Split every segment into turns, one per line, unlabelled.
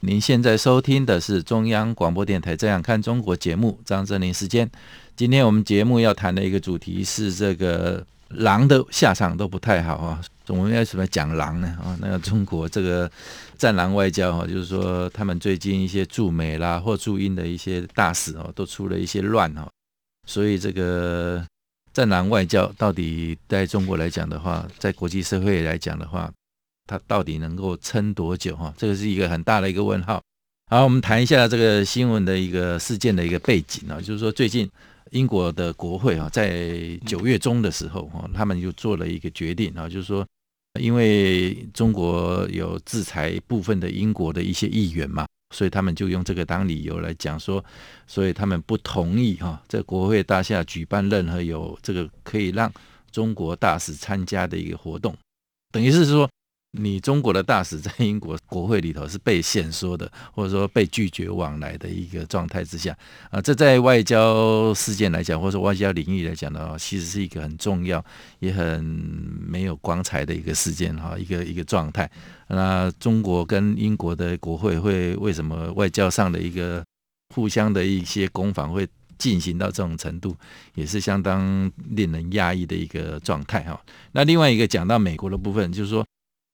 您现在收听的是中央广播电台《这样看中国》节目，张正霖时间。今天我们节目要谈的一个主题是这个狼的下场都不太好啊。我们为什么讲狼呢？啊，那个中国这个战狼外交哈，就是说他们最近一些驻美啦或驻英的一些大使哦，都出了一些乱哈。所以这个战狼外交到底在中国来讲的话，在国际社会来讲的话，它到底能够撑多久？哈，这个是一个很大的一个问号。好，我们谈一下这个新闻的一个事件的一个背景啊，就是说最近英国的国会啊，在九月中的时候哈，他们就做了一个决定啊，就是说，因为中国有制裁部分的英国的一些议员嘛，所以他们就用这个当理由来讲说，所以他们不同意哈，在国会大厦举办任何有这个可以让中国大使参加的一个活动，等于是说。你中国的大使在英国国会里头是被限缩的，或者说被拒绝往来的一个状态之下啊，这在外交事件来讲，或者说外交领域来讲的话，其实是一个很重要也很没有光彩的一个事件哈，一个一个状态。那中国跟英国的国会会为什么外交上的一个互相的一些攻防会进行到这种程度，也是相当令人压抑的一个状态哈。那另外一个讲到美国的部分，就是说。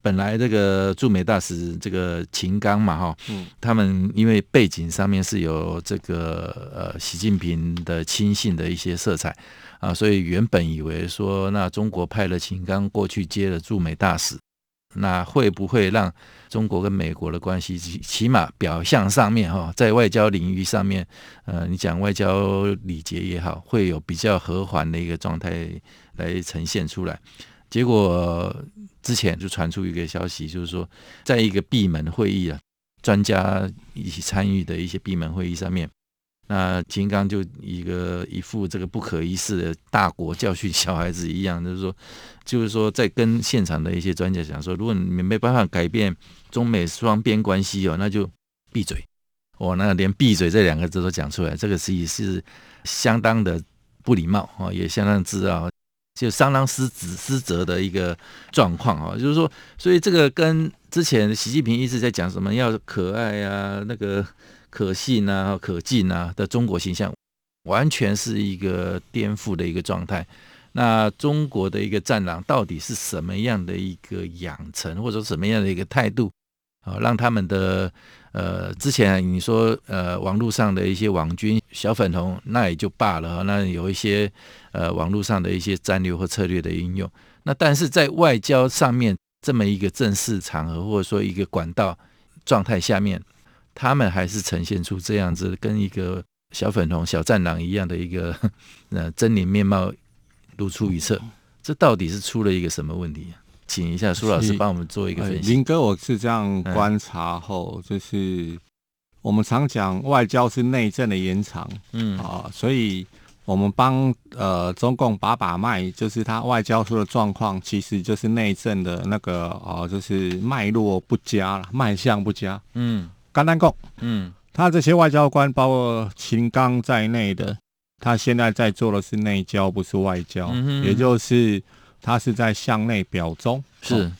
本来这个驻美大使这个秦刚嘛哈，嗯，他们因为背景上面是有这个呃习近平的亲信的一些色彩啊，所以原本以为说，那中国派了秦刚过去接了驻美大使，那会不会让中国跟美国的关系起码表象上面哈，在外交领域上面，呃，你讲外交礼节也好，会有比较和缓的一个状态来呈现出来。结果之前就传出一个消息，就是说，在一个闭门会议啊，专家一起参与的一些闭门会议上面，那秦刚就一个一副这个不可一世的大国教训小孩子一样，就是说，就是说在跟现场的一些专家讲说，如果你没办法改变中美双边关系哦，那就闭嘴。哦，那连闭嘴这两个字都讲出来，这个其实是相当的不礼貌哦，也相当自傲。就相当失职失责的一个状况啊，就是说，所以这个跟之前习近平一直在讲什么要可爱啊、那个可信啊、可敬啊的中国形象，完全是一个颠覆的一个状态。那中国的一个战狼到底是什么样的一个养成，或者什么样的一个态度啊，让他们的？呃，之前你说呃，网络上的一些网军小粉红，那也就罢了。那有一些呃，网络上的一些战略或策略的应用，那但是在外交上面这么一个正式场合，或者说一个管道状态下面，他们还是呈现出这样子，跟一个小粉红、小战狼一样的一个呃狰狞面貌如出一辙。这到底是出了一个什么问题？请一下苏老师帮我们做一个分析。
林哥，我是这样观察后，就是我们常讲外交是内政的延长，嗯啊，所以我们帮呃中共把把脉，就是他外交出的状况，其实就是内政的那个哦，就是脉络不佳了，脉象不佳。嗯，简单讲，嗯，他这些外交官，包括秦刚在内的，他现在在做的是内交，不是外交，嗯、也就是。他是在向内表忠，是、哦，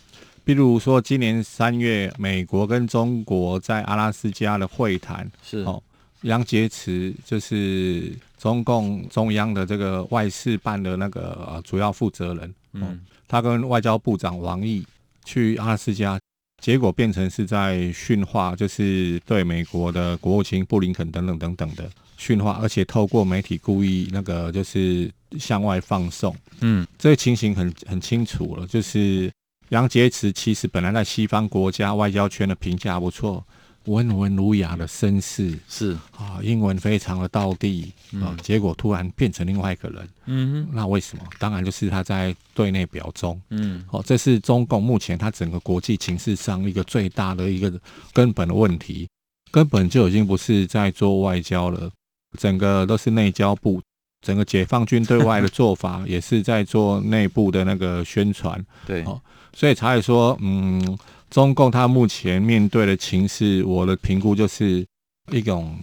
比如说今年三月，美国跟中国在阿拉斯加的会谈，是，哦，杨洁篪就是中共中央的这个外事办的那个、呃、主要负责人，嗯、哦，他跟外交部长王毅去阿拉斯加，结果变成是在训话，就是对美国的国务卿布林肯等等等等的训话，而且透过媒体故意那个就是。向外放送，嗯，这个情形很很清楚了，就是杨洁篪其实本来在西方国家外交圈的评价不错，温文儒雅的绅士，是。啊，英文非常的道地啊，结果突然变成另外一个人，嗯，那为什么？当然就是他在对内表忠，嗯，哦，这是中共目前他整个国际情势上一个最大的一个根本的问题。根本就已经不是在做外交了，整个都是内交部，整个解放军对外的做法 也是在做内部的那个宣传。
对，
哦，所以才会说，嗯，中共他目前面对的情势，我的评估就是一种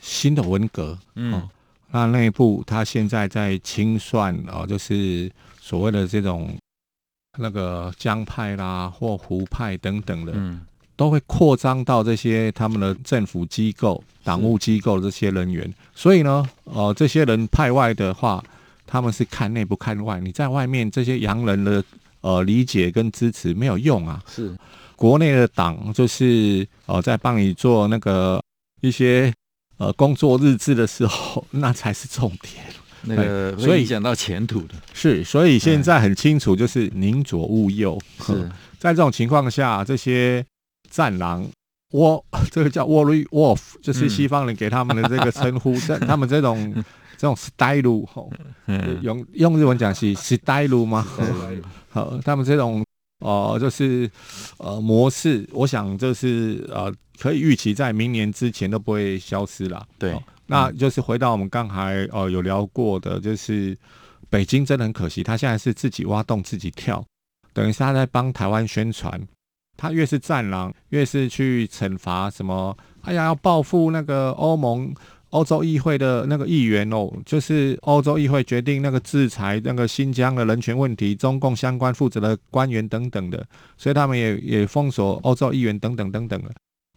新的文革。嗯。哦那内部他现在在清算啊，就是所谓的这种那个江派啦或胡派等等的，嗯，都会扩张到这些他们的政府机构、党务机构的这些人员。所以呢，呃，这些人派外的话，他们是看内不看外。你在外面这些洋人的呃理解跟支持没有用啊。
是
国内的党就是呃在帮你做那个一些。呃，工作日志的时候，那才是重点。
那个，所以影响到前途的。
是，所以现在很清楚，就是宁左勿右。是 在这种情况下，这些战狼，沃，这个叫 Warri Wolf，就是西方人给他们的这个称呼。在、嗯、他们这种这种 style，吼，用用日文讲是 style 吗？好，他们这种。哦、呃，就是呃模式，我想就是呃可以预期在明年之前都不会消失了。
对、
哦，那就是回到我们刚才呃有聊过的，就是北京真的很可惜，他现在是自己挖洞自己跳，等于是他在帮台湾宣传，他越是战狼，越是去惩罚什么，哎呀要报复那个欧盟。欧洲议会的那个议员哦，就是欧洲议会决定那个制裁那个新疆的人权问题，中共相关负责的官员等等的，所以他们也也封锁欧洲议员等等等等的。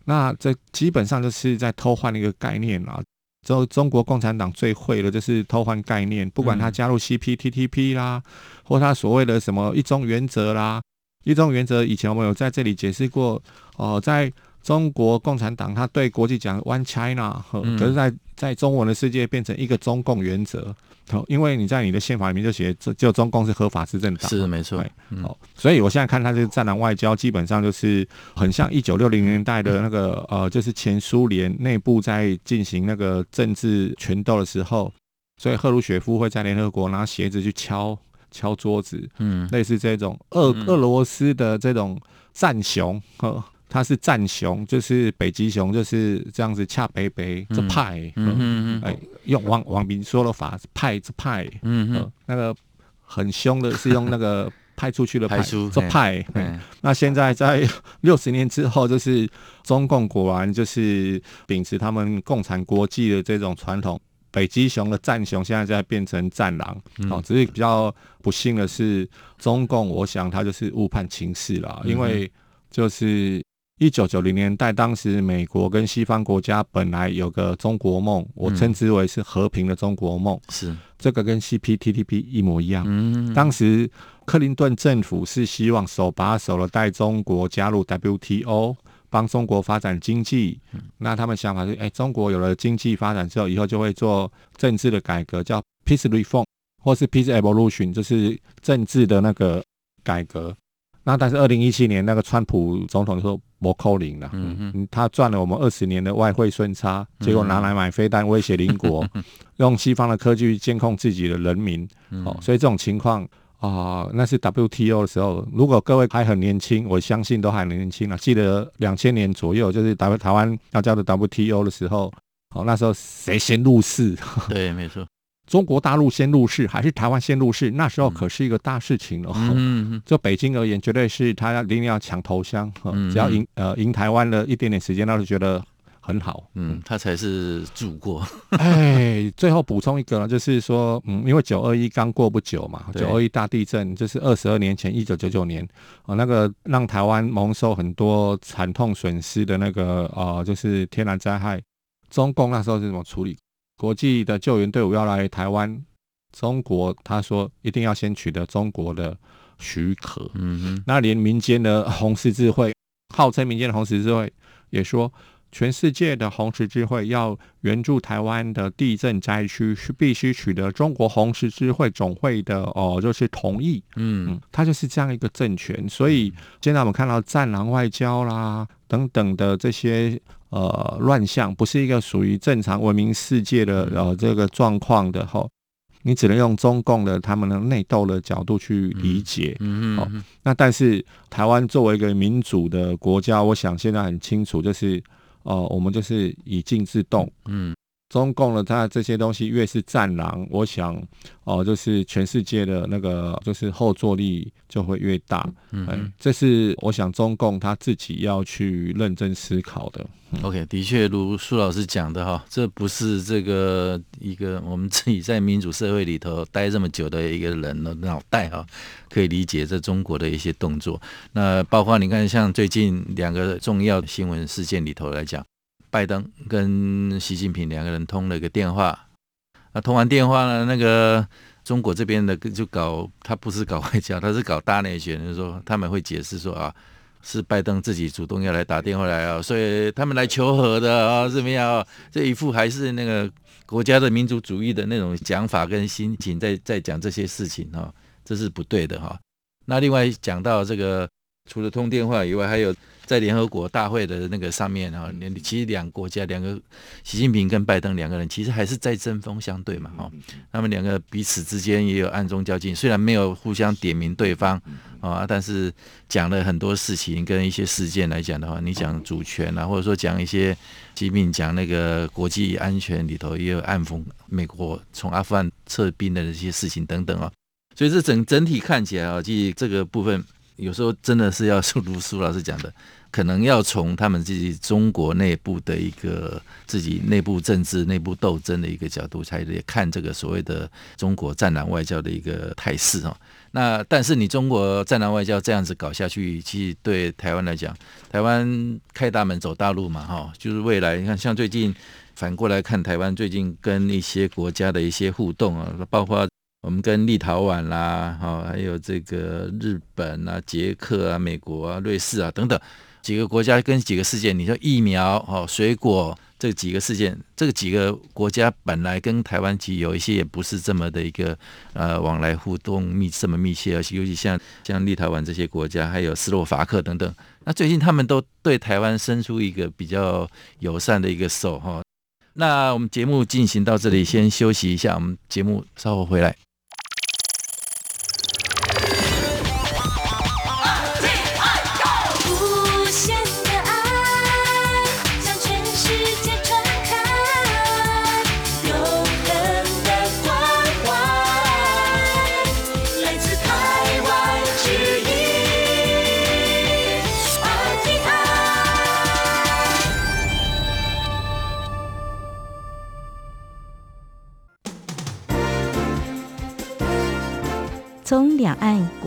那这基本上就是在偷换一个概念啊！中中国共产党最会的就是偷换概念，不管他加入 CPTPP 啦，或他所谓的什么一中原则啦，一中原则以前我们有在这里解释过哦，在。中国共产党他对国际讲 One China，可是在在中文的世界变成一个中共原则，因为你在你的宪法里面就写，只有中共是合法执政党，
是没错。
哦，所以我现在看他这个战狼外交，基本上就是很像一九六零年代的那个呃，就是前苏联内部在进行那个政治权斗的时候，所以赫鲁雪夫会在联合国拿鞋子去敲敲桌子，嗯，类似这种俄俄罗斯的这种战熊，呵。它是战熊，就是北极熊，就是这样子恰北北这派，嗯嗯嗯，哎，用王王明说的法派这派，嗯。嗯，那个很凶的是用那个 派出去的派这派，那现在在 六十年之后，就是中共果然就是秉持他们共产国际的这种传统，北极熊的战熊现在在变成战狼，哦，只是比较不幸的是，中共我想他就是误判情势了，因为就是。一九九零年代，当时美国跟西方国家本来有个中国梦，我称之为是和平的中国梦。是。这个跟 CPTPP 一模一样。嗯，当时克林顿政府是希望手把手的带中国加入 WTO，帮中国发展经济。那他们想法是，哎，中国有了经济发展之后，以后就会做政治的改革，叫 Peace Reform 或是 Peace Evolution，就是政治的那个改革。那但是二零一七年那个川普总统说不可能了，嗯嗯，他赚了我们二十年的外汇顺差，结果拿来买飞弹威胁邻国，用西方的科技监控自己的人民，哦，所以这种情况啊、呃，那是 WTO 的时候，如果各位还很年轻，我相信都还年轻啊，记得两千年左右就是台湾台湾要加入 WTO 的时候，哦，那时候谁先入世？
对，没错。
中国大陆先入世还是台湾先入世？那时候可是一个大事情了。嗯，就北京而言，绝对是他一定要抢头香。嗯，只要赢呃赢台湾的一点点时间，他就觉得很好。
嗯，他才是祖国。
哎，最后补充一个呢，就是说，嗯，因为九二一刚过不久嘛，九二一大地震就是二十二年前，一九九九年啊，那个让台湾蒙受很多惨痛损失的那个呃，就是天然灾害，中共那时候是怎么处理？国际的救援队伍要来台湾，中国他说一定要先取得中国的许可。嗯哼，那连民间的红十字会，号称民间的红十字会，也说全世界的红十字会要援助台湾的地震灾区，是必须取得中国红十字会总会的哦，就是同意。嗯嗯，他就是这样一个政权，所以现在我们看到战狼外交啦等等的这些。呃，乱象不是一个属于正常文明世界的呃这个状况的吼，你只能用中共的他们的内斗的角度去理解。嗯嗯，那但是台湾作为一个民主的国家，我想现在很清楚，就是哦、哦，我们就是以静制动，
嗯。
中共的它这些东西越是战狼，我想哦、呃，就是全世界的那个就是后坐力就会越大。嗯，嗯，这是我想中共他自己要去认真思考的。嗯、
OK，的确如苏老师讲的哈，这不是这个一个我们自己在民主社会里头待这么久的一个人的脑袋哈，可以理解这中国的一些动作。那包括你看，像最近两个重要的新闻事件里头来讲。拜登跟习近平两个人通了个电话，啊，通完电话呢，那个中国这边的就搞，他不是搞外交，他是搞大内宣，就是说他们会解释说啊，是拜登自己主动要来打电话来啊，所以他们来求和的啊，怎么样？这一副还是那个国家的民族主义的那种讲法跟心情在，在在讲这些事情哈，这是不对的哈。那另外讲到这个，除了通电话以外，还有。在联合国大会的那个上面哈，其实两个国家两个，习近平跟拜登两个人其实还是在针锋相对嘛哈，他们两个彼此之间也有暗中较劲，虽然没有互相点名对方啊，但是讲了很多事情跟一些事件来讲的话，你讲主权啊，或者说讲一些习近平讲那个国际安全里头也有暗讽美国从阿富汗撤兵的这些事情等等啊，所以这整整体看起来啊，即这个部分有时候真的是要如苏老师讲的。可能要从他们自己中国内部的一个自己内部政治、内部斗争的一个角度，才得看这个所谓的中国战狼外交的一个态势哦。那但是你中国战狼外交这样子搞下去，其实对台湾来讲，台湾开大门走大路嘛哈，就是未来你看，像最近反过来看台湾最近跟一些国家的一些互动啊，包括我们跟立陶宛啦，哈，还有这个日本啊、捷克啊、美国啊、瑞士啊等等。几个国家跟几个事件，你说疫苗哦、水果这几个事件，这个几个国家本来跟台湾其实有一些也不是这么的一个呃往来互动密这么密切，而且尤其像像立陶宛这些国家，还有斯洛伐克等等，那最近他们都对台湾伸出一个比较友善的一个手哈。那我们节目进行到这里，先休息一下，我们节目稍后回
来。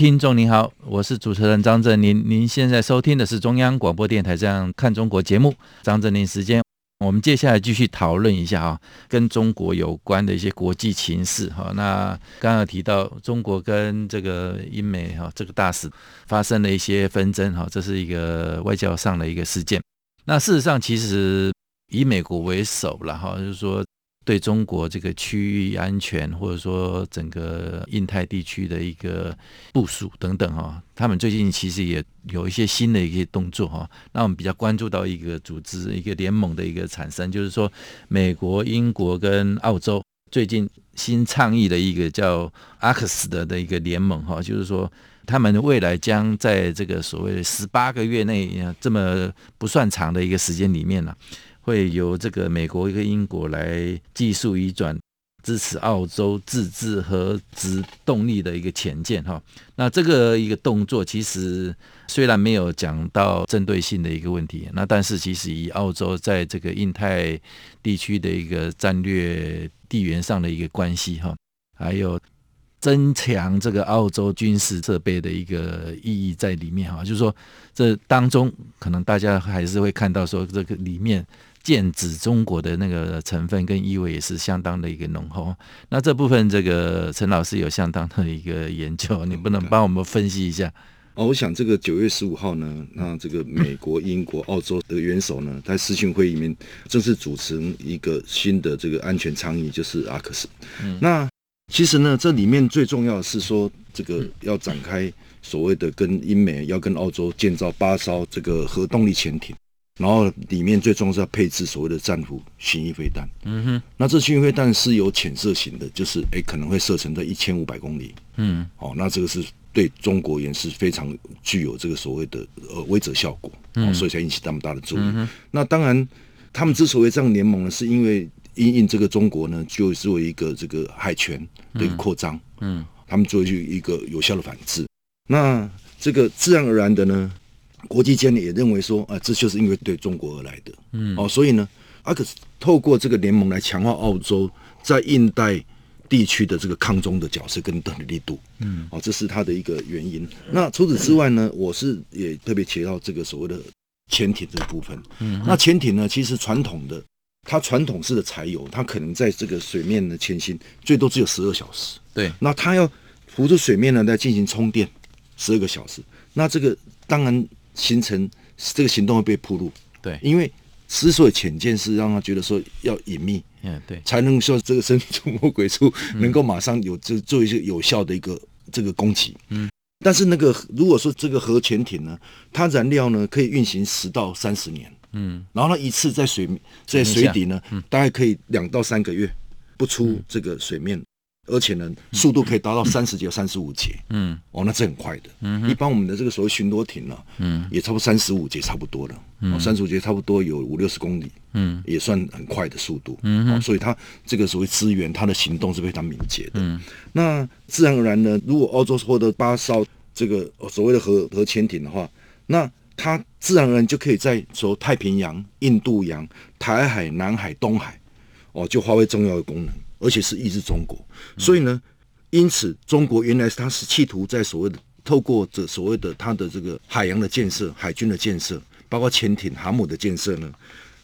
听众您好，我是主持人张振林。您现在收听的是中央广播电台《这样看中国》节目，张振林时间。我们接下来继续讨论一下啊，跟中国有关的一些国际情势哈。那刚刚提到中国跟这个英美哈这个大使发生了一些纷争哈，这是一个外交上的一个事件。那事实上，其实以美国为首了哈，就是说。对中国这个区域安全，或者说整个印太地区的一个部署等等哈，他们最近其实也有一些新的一些动作哈。那我们比较关注到一个组织、一个联盟的一个产生，就是说美国、英国跟澳洲最近新倡议的一个叫阿克斯的的一个联盟哈，就是说他们未来将在这个所谓的十八个月内这么不算长的一个时间里面呢。会由这个美国跟英国来技术移转，支持澳洲自制核子动力的一个潜舰哈。那这个一个动作，其实虽然没有讲到针对性的一个问题，那但是其实以澳洲在这个印太地区的一个战略地缘上的一个关系哈，还有增强这个澳洲军事设备的一个意义在里面哈，就是说这当中可能大家还是会看到说这个里面。剑指中国的那个成分跟意味也是相当的一个浓厚。那这部分，这个陈老师有相当的一个研究，你不能帮我们分析一下？
哦，我想这个九月十五号呢，那这个美国、英国、澳洲的元首呢，在视讯会议里面正式组成一个新的这个安全倡议，就是 AUKUS。嗯，那其实呢，这里面最重要的是说，这个要展开所谓的跟英美要跟澳洲建造八艘这个核动力潜艇。然后里面最重要是要配置所谓的战斧巡弋飞弹。嗯哼，那这巡弋飞弹是有潜射型的，就是诶可能会射程在一千五百公里。嗯，哦，那这个是对中国也是非常具有这个所谓的呃威慑效果，哦，所以才引起那么大的注意。嗯、那当然，他们之所以这样联盟呢，是因为因应这个中国呢，就作为一个这个海权的一个扩张。嗯，他们作为一个有效的反制。那这个自然而然的呢，国际间也认为说，啊，这就是因为对中国而来的，嗯，哦，所以呢，阿克斯透过这个联盟来强化澳洲在印太地区的这个抗中的角色跟的力度，嗯，哦，这是它的一个原因。那除此之外呢，我是也特别提到这个所谓的潜艇这个部分，嗯，那潜艇呢，其实传统的它传统式的柴油，它可能在这个水面的前行最多只有十二小时，对，那它要浮出水面呢，来进行充电十二个小时，那这个当然。形成这个行动会被暴露，对，因为之所以潜舰是让他觉得说要隐秘，嗯，对，才能说这个神出魔鬼处，能够马上有这做一些有效的一个这个攻击，嗯，但是那个如果说这个核潜艇呢，它燃料呢可以运行十到三十年，嗯，然后呢一次在水在水底呢，大概可以两到三个月不出这个水面。而且呢，速度可以达到三十节、三十五节。嗯，哦，那这很快的。嗯，一般我们的这个所谓巡逻艇呢，嗯，也差不多三十五节差不多了。嗯，三十五节差不多有五六十公里。嗯，也算很快的速度。嗯，哦，所以它这个所谓资源，它的行动是非常敏捷的。嗯，那自然而然呢，如果澳洲获得八艘这个所谓的核核潜艇的话，那它自然而然就可以在说太平洋、印度洋、台海、南海、东海，哦，就发挥重要的功能。而且是抑制中国，所以呢，因此中国原来他是企图在所谓的透过这所谓的他的这个海洋的建设、海军的建设，包括潜艇、航母的建设呢，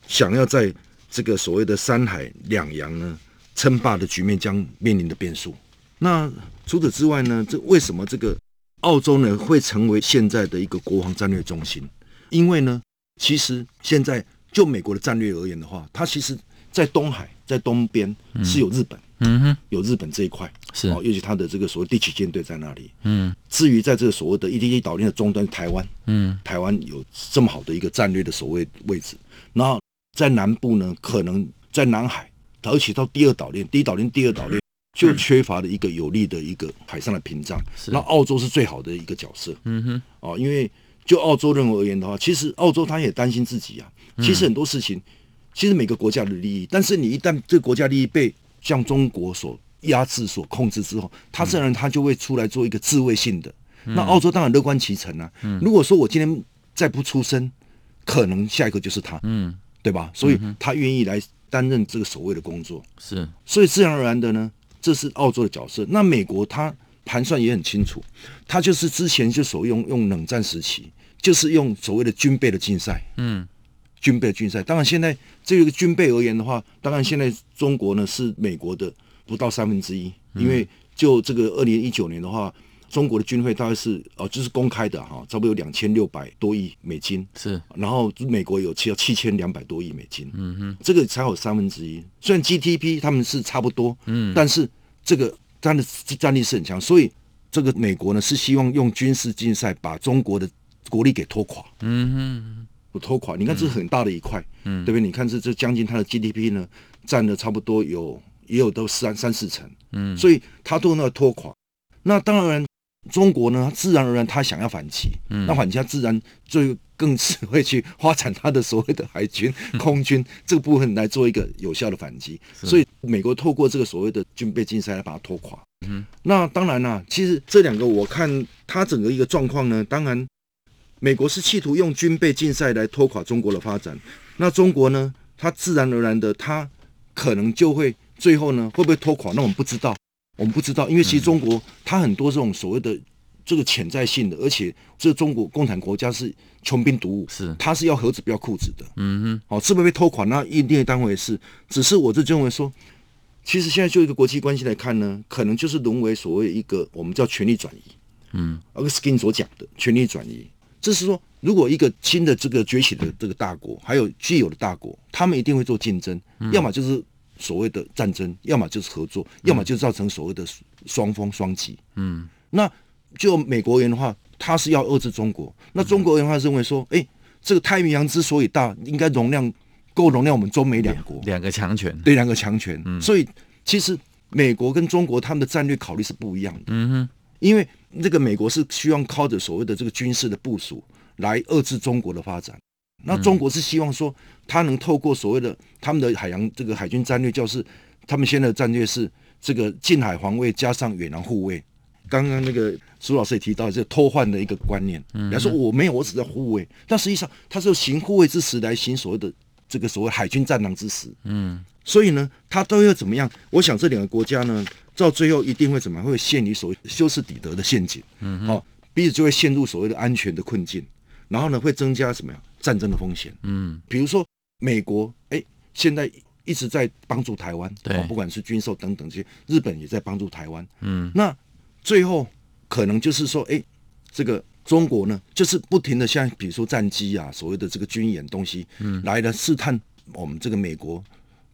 想要在这个所谓的三海两洋呢称霸的局面将面临的变数。那除此之外呢，这为什么这个澳洲呢会成为现在的一个国防战略中心？因为呢，其实现在就美国的战略而言的话，它其实在东海。在东边是有日本，嗯哼，有日本这一块是哦，尤其他的这个所谓第七舰队在那里，嗯。至于在这个所谓的 EDD 岛链的终端台湾，嗯，台湾有这么好的一个战略的所谓位置。然后在南部呢，可能在南海，而且到第二岛链，第一岛链、第二岛链就缺乏了一个有力的一个海上的屏障。那澳洲是最好的一个角色，嗯哼，哦，因为就澳洲认为而言的话，其实澳洲他也担心自己啊，其实很多事情。其实每个国家的利益，但是你一旦这个国家利益被像中国所压制、所控制之后，他自然他就会出来做一个自卫性的。嗯、那澳洲当然乐观其成啊。嗯、如果说我今天再不出声，可能下一个就是他，嗯，对吧？所以他愿意来担任这个守卫的工作。是，所以自然而然的呢，这是澳洲的角色。那美国他盘算也很清楚，他就是之前就所用用冷战时期，就是用所谓的军备的竞赛，
嗯，
军备竞赛。当然现在这个军备而言的话，当然现在中国呢是美国的不到三分之一，因为就这个二零一九年的话。中国的军费大概是哦，就是公开的哈，差不多有两千六百多亿美金，
是，
然后美国有七七千两百多亿美金，
嗯哼，
这个才有三分之一。虽然 GDP 他们是差不多，嗯，但是这个他的战力是很强，所以这个美国呢是希望用军事竞赛把中国的国力给拖垮，
嗯哼，
不拖垮。你看这是很大的一块，嗯，对不对？你看这这将近它的 GDP 呢占了差不多有也有都三三四成，嗯，所以它都那拖垮。那当然。中国呢，自然而然他想要反击，嗯、那反击他自然就更是会去发展他的所谓的海军、空军这个部分来做一个有效的反击。所以美国透过这个所谓的军备竞赛来把它拖垮。嗯，那当然啦，其实这两个我看它整个一个状况呢，当然美国是企图用军备竞赛来拖垮中国的发展。那中国呢，它自然而然的，它可能就会最后呢会不会拖垮？那我们不知道。我们不知道，因为其实中国它很多这种所谓的这个潜在性的，而且这中国共产国家是穷兵黩武，
是
它是要盒子不要裤子的，
嗯哼，
好，是不是被拖垮？那一定当回事。只是我就认为说，其实现在就一个国际关系来看呢，可能就是沦为所谓一个我们叫权力转移，
嗯，
而 Skin 所讲的权力转移，就是说，如果一个新的这个崛起的这个大国，还有既有的大国，他们一定会做竞争，要么就是。所谓的战争，要么就是合作，嗯、要么就造成所谓的双峰双极。
嗯，
那就美国人的话，他是要遏制中国。那中国人的话认为说，哎、欸，这个太平洋之所以大，应该容量够容量我们中美两国
两个强权，
对两个强权。
嗯、
所以其实美国跟中国他们的战略考虑是不一样的。
嗯哼，
因为这个美国是希望靠着所谓的这个军事的部署来遏制中国的发展。那中国是希望说，他能透过所谓的他们的海洋这个海军战略，就是他们现在的战略是这个近海防卫加上远洋护卫。刚刚那个苏老师也提到，这个偷换的一个观念，人家说我没有，我只在护卫，但实际上他是行护卫之实来行所谓的这个所谓海军战狼之实。
嗯，
所以呢，他都要怎么样？我想这两个国家呢，到最后一定会怎么样？会陷于所谓修斯底德的陷阱。
嗯，
好，彼此就会陷入所谓的安全的困境。然后呢，会增加什么呀？战争的风险。
嗯，
比如说美国，哎，现在一直在帮助台湾，
对，
不管是军售等等这些，日本也在帮助台湾。
嗯，
那最后可能就是说，哎，这个中国呢，就是不停的像比如说战机啊，所谓的这个军演东西，
嗯，
来了试探我们这个美国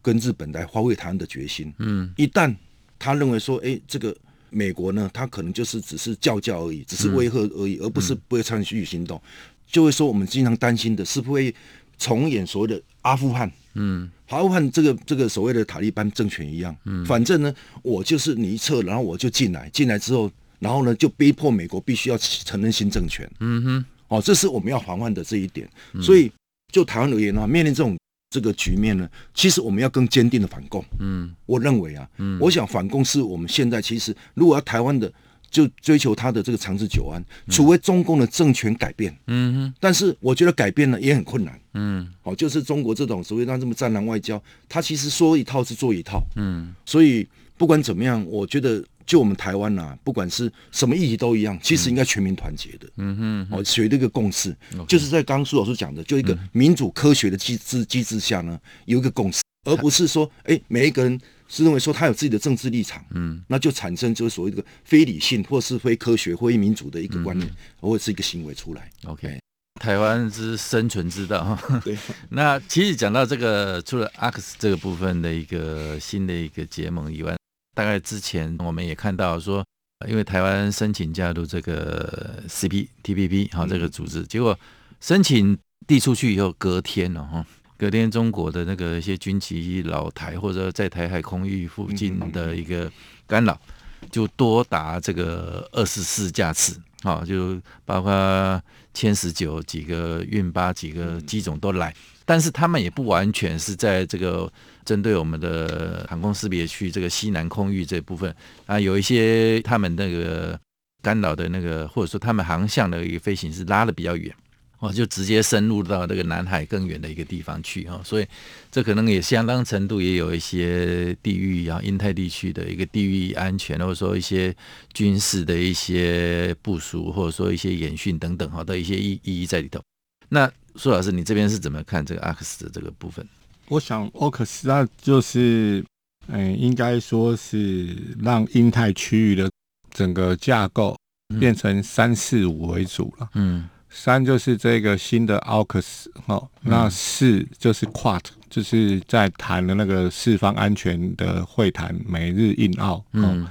跟日本来发挥台湾的决心。
嗯，
一旦他认为说，哎，这个美国呢，他可能就是只是叫叫而已，只是威吓而已，嗯、而不是不会参与行动。就会说，我们经常担心的是不会重演所谓的阿富汗，
嗯，
阿富汗这个这个所谓的塔利班政权一样，
嗯，
反正呢，我就是你一撤，然后我就进来，进来之后，然后呢，就逼迫美国必须要承认新政权，
嗯哼，
哦，这是我们要防范的这一点。所以，就台湾而言呢，面临这种这个局面呢，其实我们要更坚定的反共。
嗯，
我认为啊，
嗯，
我想反共是我们现在其实如果要台湾的。就追求他的这个长治久安，除非中共的政权改变，
嗯哼，
但是我觉得改变呢也很困难，
嗯，
好，就是中国这种所谓他这么战狼外交，他其实说一套是做一套，
嗯，
所以不管怎么样，我觉得就我们台湾呐，不管是什么议题都一样，其实应该全民团结的，
嗯哼，
哦，学这个共识，就是在刚刚苏老师讲的，就一个民主科学的机制机制下呢，有一个共识，而不是说，哎，每一个人。是认为说他有自己的政治立场，
嗯，
那就产生就是所谓的非理性或是非科学、非民主的一个观念，
嗯、
或者是一个行为出来。
OK，台湾之生存之道。
对，
那其实讲到这个，除了 AUKUS 这个部分的一个新的一个结盟以外，大概之前我们也看到说，因为台湾申请加入这个 CPTPP 哈这个组织，嗯、结果申请递出去以后，隔天了哈。隔天，中国的那个一些军旗老台，或者在台海空域附近的一个干扰，就多达这个二十四架次，啊，就包括歼十九几个运八几个机种都来，但是他们也不完全是在这个针对我们的航空识别区这个西南空域这部分啊，有一些他们那个干扰的那个，或者说他们航向的一个飞行是拉的比较远。哦，就直接深入到这个南海更远的一个地方去哈，所以这可能也相当程度也有一些地域啊，印太地区的一个地域安全，或者说一些军事的一些部署，或者说一些演训等等哈的一些意意义在里头。那苏老师，你这边是怎么看这个阿克斯的这个部分？
我想 AUKUS 那就是，嗯，应该说是让英泰区域的整个架构变成三四五为主了。嗯，三就是这个新的 AUKUS 哈，那四就是 QUAD，就是在谈的那个四方安全的会谈，美日印澳。嗯，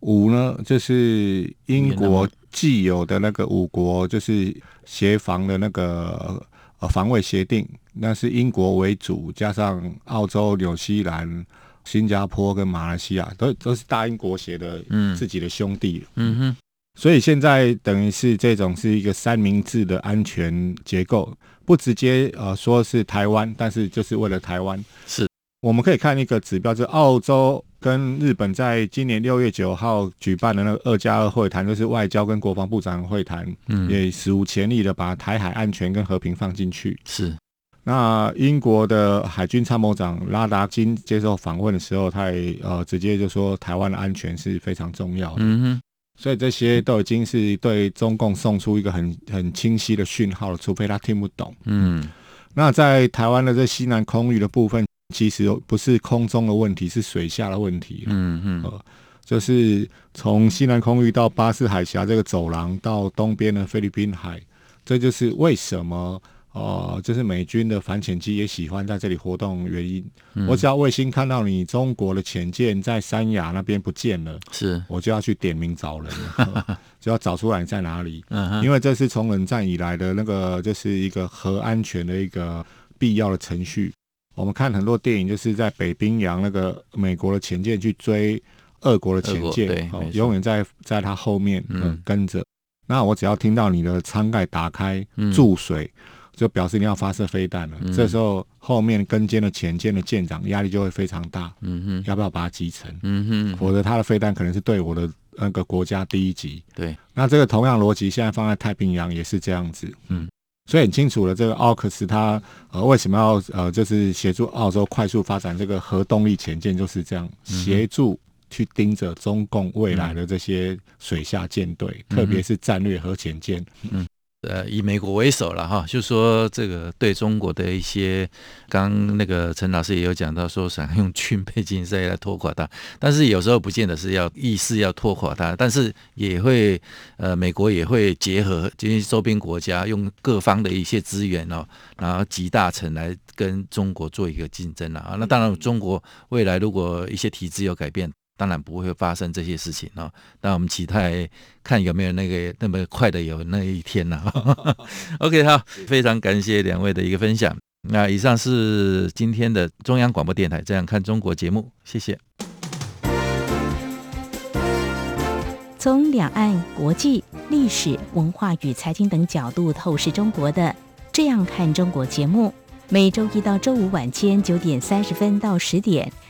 五呢就是英国既有的那个五国，就是协防的那个呃防卫协定。那是英国为主，加上澳洲、纽西兰、新加坡跟马来西亚，都都是大英国协的自己的兄弟。嗯哼，所以现在等于是这种是一个三明治的安全结构，不直接呃说是台湾，但是就是为了台湾。
是，
我们可以看一个指标，就是澳洲跟日本在今年六月九号举办的那个二加二会谈，就是外交跟国防部长会谈，嗯，也史无前例的把台海安全跟和平放进去。
是。
那英国的海军参谋长拉达金接受访问的时候，他也呃直接就说台湾的安全是非常重要的。嗯哼，所以这些都已经是对中共送出一个很很清晰的讯号了，除非他听不懂。嗯，那在台湾的这西南空域的部分，其实不是空中的问题，是水下的问题。嗯嗯，呃，就是从西南空域到巴士海峡这个走廊，到东边的菲律宾海，这就是为什么。哦、呃，就是美军的反潜机也喜欢在这里活动原因。嗯、我只要卫星看到你中国的潜舰在三亚那边不见了，
是
我就要去点名找人，就要找出来你在哪里。嗯，因为这是从冷战以来的那个，就是一个核安全的一个必要的程序。我们看很多电影，就是在北冰洋那个美国的潜舰去追俄国的潜舰，永远在在它后面、嗯嗯、跟着。那我只要听到你的舱盖打开注水。嗯就表示你要发射飞弹了，嗯、这时候后面跟监的前舰的舰长压力就会非常大。嗯哼，要不要把它击沉？嗯哼，否则他的飞弹可能是对我的那个国家第一级。
对，
那这个同样逻辑现在放在太平洋也是这样子。嗯，所以很清楚了，这个奥克斯他呃为什么要呃就是协助澳洲快速发展这个核动力潜舰，就是这样协助去盯着中共未来的这些水下舰队，嗯、特别是战略核潜舰。嗯。
呃，以美国为首了哈，就说这个对中国的一些，刚那个陈老师也有讲到，说想用军备竞赛来拖垮它，但是有时候不见得是要意思要拖垮它，但是也会呃，美国也会结合这些周边国家，用各方的一些资源哦，然后集大成来跟中国做一个竞争了啊。那当然，中国未来如果一些体制有改变。当然不会发生这些事情哦，那我们期待看有没有那个那么快的有那一天呢？OK，好，非常感谢两位的一个分享。那以上是今天的中央广播电台《这样看中国》节目，谢谢。
从两岸、国际、历史文化与财经等角度透视中国的《这样看中国》节目，每周一到周五晚间九点三十分到十点。